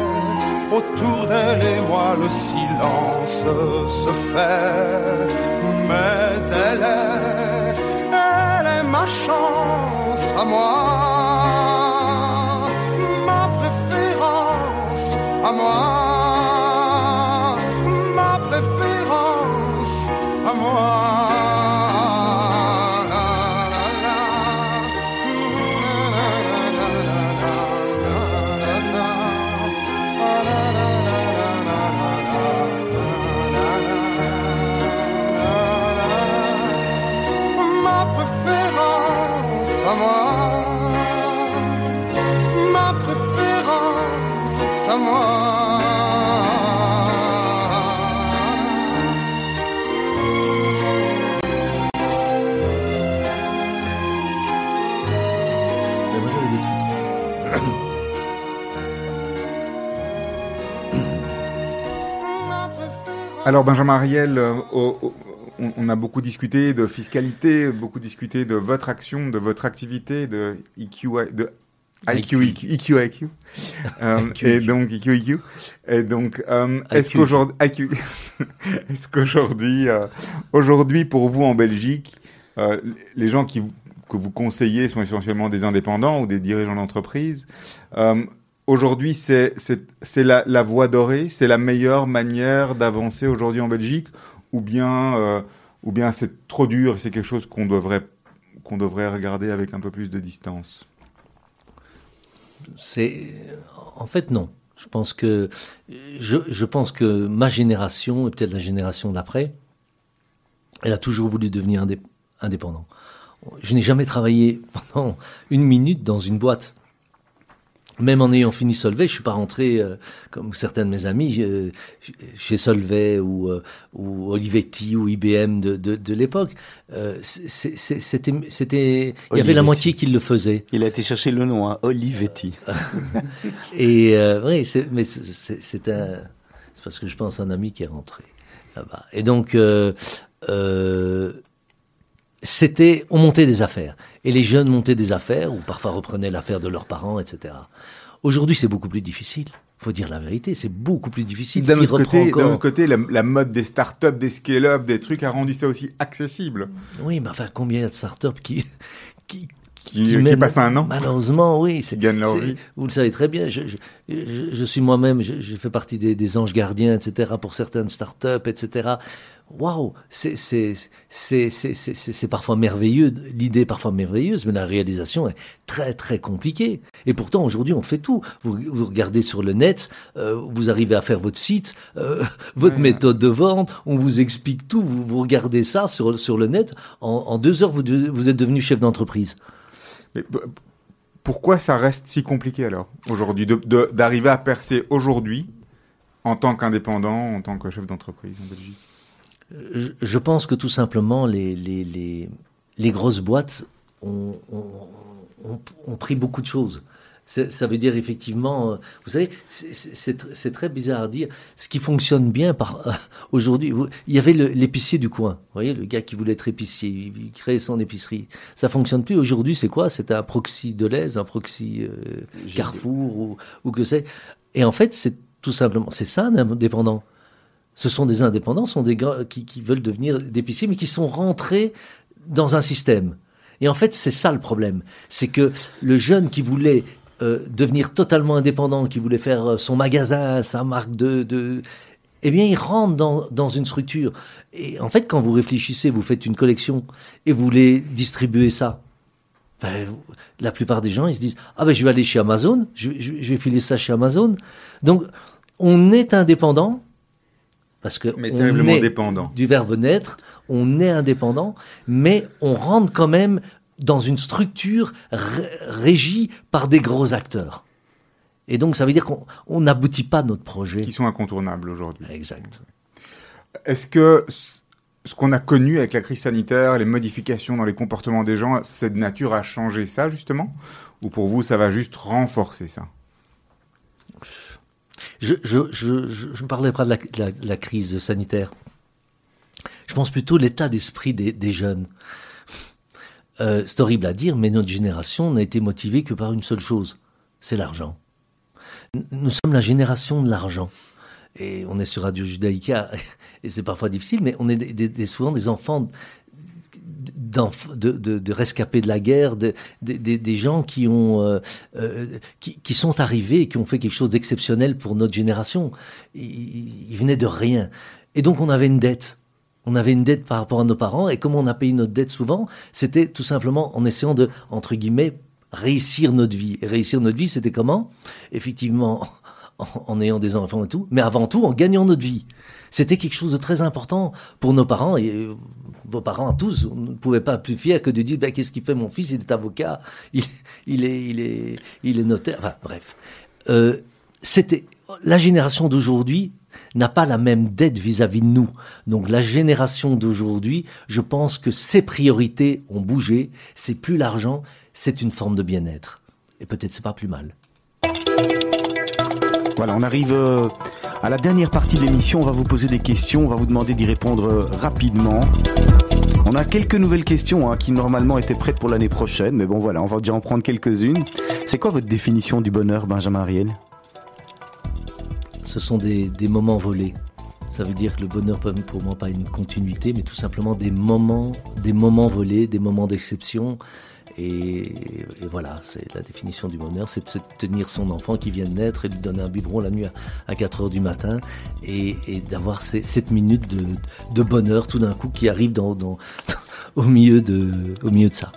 Autour d'elle et moi le silence se fait, mais elle est, elle est ma chance à moi, ma préférence à moi, Alors Benjamin Ariel, euh, on, a beaucoup discuté de fiscalité, beaucoup discuté de votre action, de votre activité, de IQ, de IQ, IQ, IQ. Euh, et donc IQ, IQ. Et donc, euh, est-ce qu'aujourd'hui, est-ce qu'aujourd'hui, euh, aujourd'hui pour vous en Belgique, euh, les gens qui que vous conseillez sont essentiellement des indépendants ou des dirigeants d'entreprise. Aujourd'hui, c'est la, voie dorée, c'est la meilleure manière d'avancer aujourd'hui en Belgique, ou bien, euh, ou bien c'est trop dur et c'est quelque chose qu'on devrait, qu'on devrait regarder avec un peu plus de distance? En fait non. Je pense que je, pense que ma génération et peut-être la génération d'après, elle a toujours voulu devenir indép- indépendant. Je n'ai jamais travaillé pendant une minute dans une boîte. Même en ayant fini Solvay, je suis pas rentré euh, comme certains de mes amis euh, chez Solvay ou, euh, ou Olivetti ou IBM de, de, de l'époque. Euh, C'était, c'était, il y avait la moitié qui le faisait. Il a été chercher le nom, hein, Olivetti. Et oui, mais c'est, un, parce que je pense à un ami qui est rentré là-bas. Et donc, euh, c'était, on montait des affaires. Et les jeunes montaient des affaires, ou parfois reprenaient l'affaire de leurs parents, etc. Aujourd'hui, c'est beaucoup plus difficile. faut dire la vérité, c'est beaucoup plus difficile. D'un Qui autre, côté, d'un encore autre côté, la, la mode des startups, des scale-up, des trucs a rendu ça aussi accessible. Oui, mais enfin, combien il y a de startups qui, qui, Qui, qui mènent- passent un an. Malheureusement, oui. c'est- Qui gagnent leur vie. Vous le savez très bien. Je, je, je, je suis moi-même, je, je fais partie des, des anges gardiens, etc., pour certaines startups, etc. Waouh, c'est parfois merveilleux, l'idée est parfois merveilleuse, mais la réalisation est très très compliquée. Et pourtant aujourd'hui on fait tout. Vous, vous regardez sur le net, euh, vous arrivez à faire votre site, euh, votre Ouais. méthode de vente, on vous explique tout. Vous, vous regardez ça sur sur le net, en, en deux heures vous de- vous êtes devenu chef d'entreprise. Mais pourquoi ça reste si compliqué alors aujourd'hui de- de- d'arriver à percer aujourd'hui en tant qu'indépendant, en tant que chef d'entreprise en Belgique? Je, pense que tout simplement, les, les, les, les grosses boîtes ont, ont, ont- pris beaucoup de choses. Ça veut dire effectivement, euh, vous savez, c'est- c'est c'est tr- c'est très bizarre à dire. Ce qui fonctionne bien par euh, aujourd'hui, il y avait l'épicier du coin. Vous voyez, le gars qui voulait être épicier, il, il créait son épicerie. Ça fonctionne plus. Aujourd'hui, c'est quoi? C'est un proxy Deleuze, un proxy euh, Carrefour ou, ou que c'est. Et en fait, c'est tout simplement, c'est ça un indépendant. Ce sont des indépendants, sont des qui, qui veulent devenir d'épiciers, mais qui sont rentrés dans un système. Et en fait, c'est ça le problème. C'est que le jeune qui voulait euh, devenir totalement indépendant, qui voulait faire euh, son magasin, sa marque de... de eh bien, il rentre dans, dans une structure. Et en fait, quand vous réfléchissez, vous faites une collection et vous voulez distribuer ça. Ben, la plupart des gens, ils se disent Ah ben, je vais aller chez Amazon, je vais filer ça chez Amazon. Donc, on est indépendant parce que Mais on terriblement est dépendant. du verbe naître, on est indépendant, mais on rentre quand même dans une structure ré- régie par des gros acteurs. Et donc, ça veut dire qu'on on n'aboutit pas notre projet. qui sont incontournables aujourd'hui. Exact. Est-ce que ce qu'on a connu avec la crise sanitaire, les modifications dans les comportements des gens, c'est de nature à changer ça justement? Ou pour vous, ça va juste renforcer ça? Je je, je, ne parlerai pas de la, crise sanitaire. Je pense plutôt l'état d'esprit des, jeunes. Euh, c'est horrible à dire, mais notre génération n'a été motivée que par une seule chose, c'est l'argent. Nous sommes la génération de l'argent. Et on est sur Radio Judaïka, et c'est parfois difficile, mais on est souvent des enfants de, rescapés de la guerre, de- de- de- des gens qui ont euh, euh, qui, qui sont arrivés et qui ont fait quelque chose d'exceptionnel pour notre génération. Ils, ils venaient de rien. Et donc on avait une dette. On avait une dette par rapport à nos parents. Et comment on a payé notre dette souvent C'était tout simplement en essayant de, entre guillemets, réussir notre vie. Et réussir notre vie, c'était comment? Effectivement, en, ayant des enfants et tout, mais avant tout en gagnant notre vie. C'était quelque chose de très important pour nos parents et euh, vos parents tous. On ne pouvait pas plus fier que de dire ben, qu'est-ce qu'il fait mon fils? Il est avocat, il, il est, il est, il est notaire. Enfin bref, Euh, c'était la génération d'aujourd'hui n'a pas la même dette vis-à-vis de nous. Donc la génération d'aujourd'hui, je pense que ses priorités ont bougé, c'est plus l'argent, c'est une forme de bien-être. Et peut-être c'est pas plus mal. Voilà, on arrive euh, à la dernière partie de l'émission. On va vous poser des questions, on va vous demander d'y répondre euh, rapidement. On a quelques nouvelles questions hein, qui normalement étaient prêtes pour l'année prochaine, mais bon voilà, on va déjà en prendre quelques-unes. C'est quoi votre définition du bonheur, Benjamin Ariel Ce sont des, des moments volés. Ça veut dire que le bonheur peut pour moi pas une continuité, mais tout simplement des moments, des moments volés, des moments d'exception. Et, et voilà, c'est la définition du bonheur, c'est de se tenir son enfant qui vient de naître et lui donner un biberon la nuit à, à 4 heures du matin et, et d'avoir ces, cette minute de, de bonheur tout d'un coup qui arrive dans, dans, au, milieu de, au milieu de ça.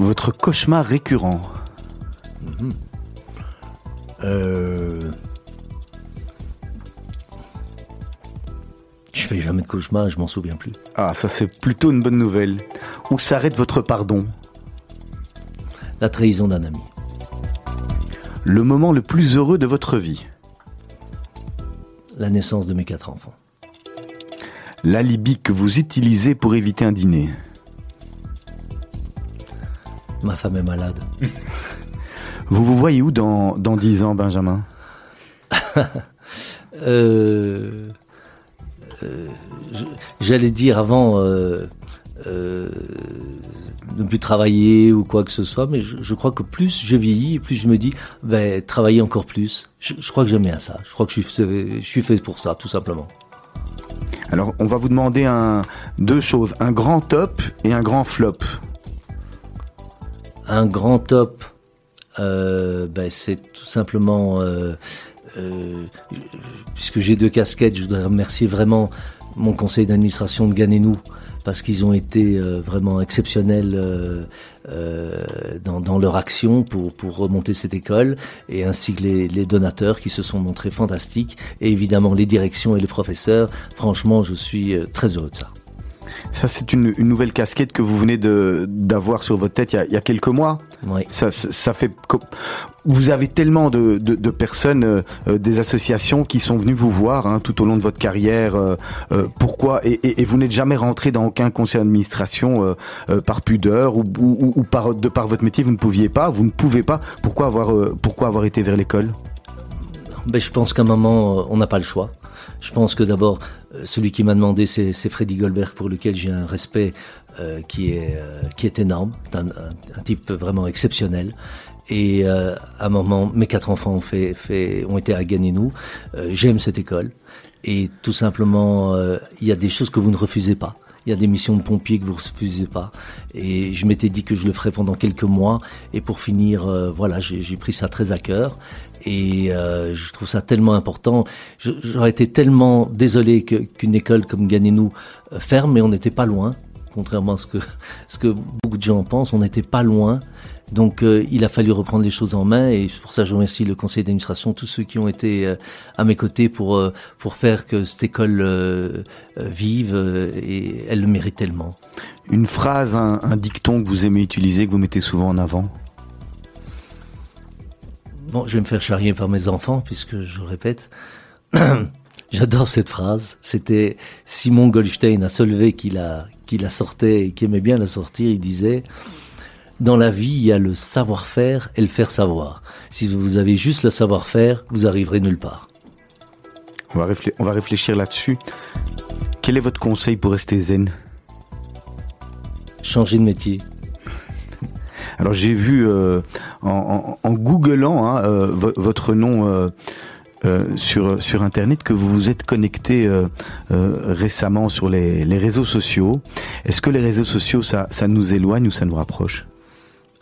Votre cauchemar récurrent Euh... Je fais jamais de cauchemar, je m'en souviens plus. Ah, ça c'est plutôt une bonne nouvelle. Où s'arrête votre pardon La trahison d'un ami. Le moment le plus heureux de votre vie La naissance de mes quatre enfants. L'alibi que vous utilisez pour éviter un dîner Ma femme est malade. Vous vous voyez où dans, dans 10 ans, Benjamin? Euh, euh, J'allais dire avant euh, euh, ne plus travailler ou quoi que ce soit, mais je, je crois que plus je vieillis, plus je me dis, ben, travailler encore plus. Je, je crois que j'aime bien ça. Je crois que je suis, fait- je suis fait pour ça, tout simplement. Alors, on va vous demander un, deux choses, un grand top et un grand flop. Un grand top, euh, ben, c'est tout simplement, euh, euh, puisque j'ai deux casquettes, je voudrais remercier vraiment mon conseil d'administration de Ganenou parce qu'ils ont été euh, vraiment exceptionnels euh, euh, dans, leur action pour, pour remonter cette école et ainsi que les, les donateurs qui se sont montrés fantastiques et évidemment les directions et les professeurs. Franchement, je suis très heureux de ça. Ça, c'est une, une nouvelle casquette que vous venez d'avoir sur votre tête il y a, il y a quelques mois. Oui. Ça, ça, fait. Vous avez tellement de, de, de personnes, euh, euh, des associations qui sont venues vous voir hein, tout au long de votre carrière. euh, euh, pourquoi et, et, et vous n'êtes jamais rentré dans aucun conseil d'administration par pudeur ou, ou, ou par de par votre métier, vous ne pouviez pas, vous ne pouvez pas. Pourquoi avoir pourquoi avoir été vers l'école? Ben, je pense qu'à un moment, on n'a pas le choix. Je pense que d'abord, euh, celui qui m'a demandé, c'est Freddy Goldberg, pour lequel j'ai un respect euh, qui, est, euh, qui est énorme. C'est un, type vraiment exceptionnel. Et à un moment, mes quatre enfants ont, été à Ganenou. Euh, J'aime cette école. Et tout simplement, il y a des choses que vous ne refusez pas. Il y a des missions de pompiers que vous refusez pas. Et je m'étais dit que je le ferais pendant quelques mois. Et pour finir, voilà, j'ai pris ça très à cœur. Et euh, je trouve ça tellement important. J'aurais été tellement désolé qu'une école comme Ganenou euh, ferme, mais on n'était pas loin. Contrairement à ce que, ce que beaucoup de gens pensent, on n'était pas loin. Donc euh, il a fallu reprendre les choses en main et pour ça je remercie le conseil d'administration, tous ceux qui ont été euh, à mes côtés pour, pour faire que cette école vive et elle le mérite tellement. Une phrase, un dicton que vous aimez utiliser, que vous mettez souvent en avant? Bon, je vais me faire charrier par mes enfants puisque je le répète. J'adore cette phrase. C'était Simon Goldstein à Solvay qui la, qui la sortait et qui aimait bien la sortir. Il disait Dans la vie, il y a le savoir-faire et le faire savoir. Si vous avez juste le savoir-faire, vous arriverez nulle part. on va, on va réfléchir là-dessus. Quel est votre conseil pour rester zen? Changer de métier. Alors j'ai vu euh, en, en, googlant hein, euh, vo- votre nom euh, sur sur internet que vous vous êtes connecté récemment sur les, les réseaux sociaux. Est-ce que les réseaux sociaux ça ça nous éloigne ou ça nous rapproche?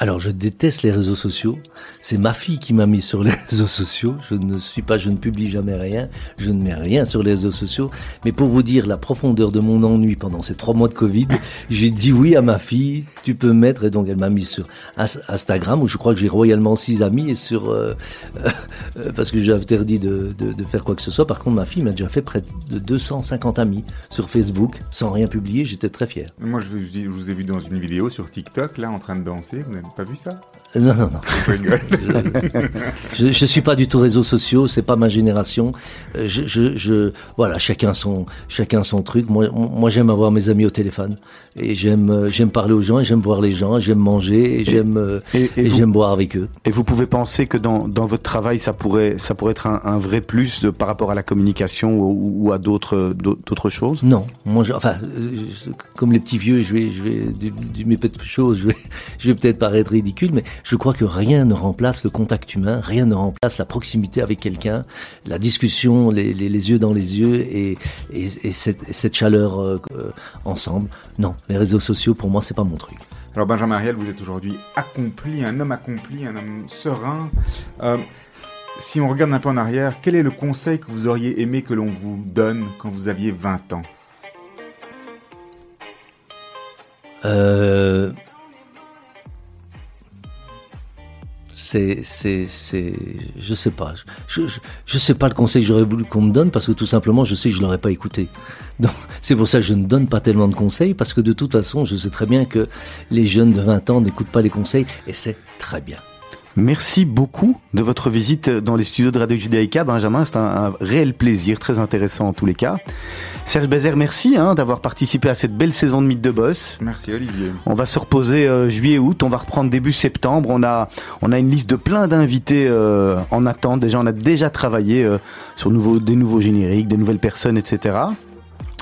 Alors, je déteste les réseaux sociaux. C'est ma fille qui m'a mis sur les réseaux sociaux. Je ne suis pas, je ne publie jamais rien. Je ne mets rien sur les réseaux sociaux. Mais pour vous dire la profondeur de mon ennui pendant ces trois mois de Covid, j'ai dit oui à ma fille. Tu peux mettre. Et donc, elle m'a mis sur Ins- Instagram où je crois que j'ai royalement six amis et sur euh, euh, parce que j'ai interdit de, de, de faire quoi que ce soit. Par contre, ma fille m'a déjà fait près de 250 amis sur Facebook sans rien publier. J'étais très fier. Moi, je vous, ai vu dans une vidéo sur TikTok, là, en train de danser. Pas vu ça? Non, non, non. Je je suis pas du tout réseaux sociaux, c'est pas ma génération. Euh, Je, je, je, voilà, chacun son, chacun son truc. Moi, moi, j'aime avoir mes amis au téléphone et j'aime, euh, j'aime parler aux gens, et j'aime voir les gens, j'aime manger, et j'aime, euh, et- et et vous- j'aime boire avec eux. Et vous pouvez penser que dans, dans votre travail, ça pourrait, ça pourrait être un, un vrai plus de- par rapport à la communication ou, ou à d'autres, d'autres choses? Non, moi, je- enfin, comme les petits vieux, je vais, je vais, du, du mes petites choses, je vais, je vais peut-être paraître ridicule, mais je crois que rien ne remplace le contact humain, rien ne remplace la proximité avec quelqu'un, la discussion, les, les, les yeux dans les yeux et, et, et cette, et cette chaleur euh, euh, ensemble. Non, les réseaux sociaux, pour moi, c'est pas mon truc. Alors Benjamin Ariel, vous êtes aujourd'hui accompli, un homme accompli, un homme serein. Euh, si on regarde un peu en arrière, quel est le conseil que vous auriez aimé que l'on vous donne quand vous aviez 20 ans? Euh, c'est, c'est, c'est, je sais pas. Je, je, sais pas le conseil que j'aurais voulu qu'on me donne parce que tout simplement, je sais que je l'aurais pas écouté. Donc, c'est pour ça que je ne donne pas tellement de conseils parce que de toute façon, je sais très bien que les jeunes de 20 ans n'écoutent pas les conseils et c'est très bien. Merci beaucoup de votre visite dans les studios de Radio Judaïka, Benjamin. C'est un, un réel plaisir, très intéressant en tous les cas. Serge Bézère, merci hein, d'avoir participé à cette belle saison de Mythe de Boss. Merci Olivier. On va se reposer euh, juillet-août, on va reprendre début septembre. On a, on a une liste de plein d'invités euh, en attente. Déjà, on a déjà travaillé euh, sur nouveau, des nouveaux génériques, des nouvelles personnes, etc.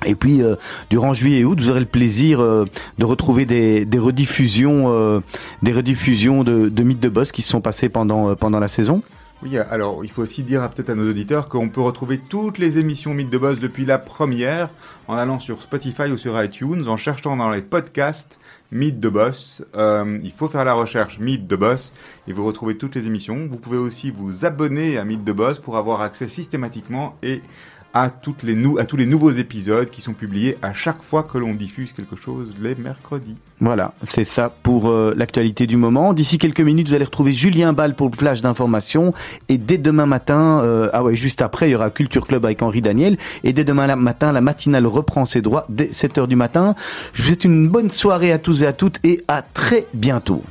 Et puis, euh, durant juillet et août, vous aurez le plaisir euh, de retrouver des, des rediffusions, euh, des rediffusions de, de Mythes de Boss qui se sont passées pendant, euh, pendant la saison. Oui, alors il faut aussi dire peut-être à nos auditeurs qu'on peut retrouver toutes les émissions Mythe de Boss depuis la première en allant sur Spotify ou sur iTunes, en cherchant dans les podcasts Mythe de Boss. Euh, il faut faire la recherche Mythe de Boss et vous retrouvez toutes les émissions. Vous pouvez aussi vous abonner à Mythe de Boss pour avoir accès systématiquement et à, tous les nouveaux épisodes qui sont publiés à chaque fois que l'on diffuse quelque chose les mercredis. Voilà, c'est ça pour euh, l'actualité du moment. D'ici quelques minutes, vous allez retrouver Julien Ball pour le flash d'information. Et dès demain matin, euh, ah ouais, juste après, il y aura Culture Club avec Henri Daniel. Et dès demain matin, la matinale reprend ses droits dès 7h du matin. Je vous souhaite une bonne soirée à tous et à toutes et à très bientôt.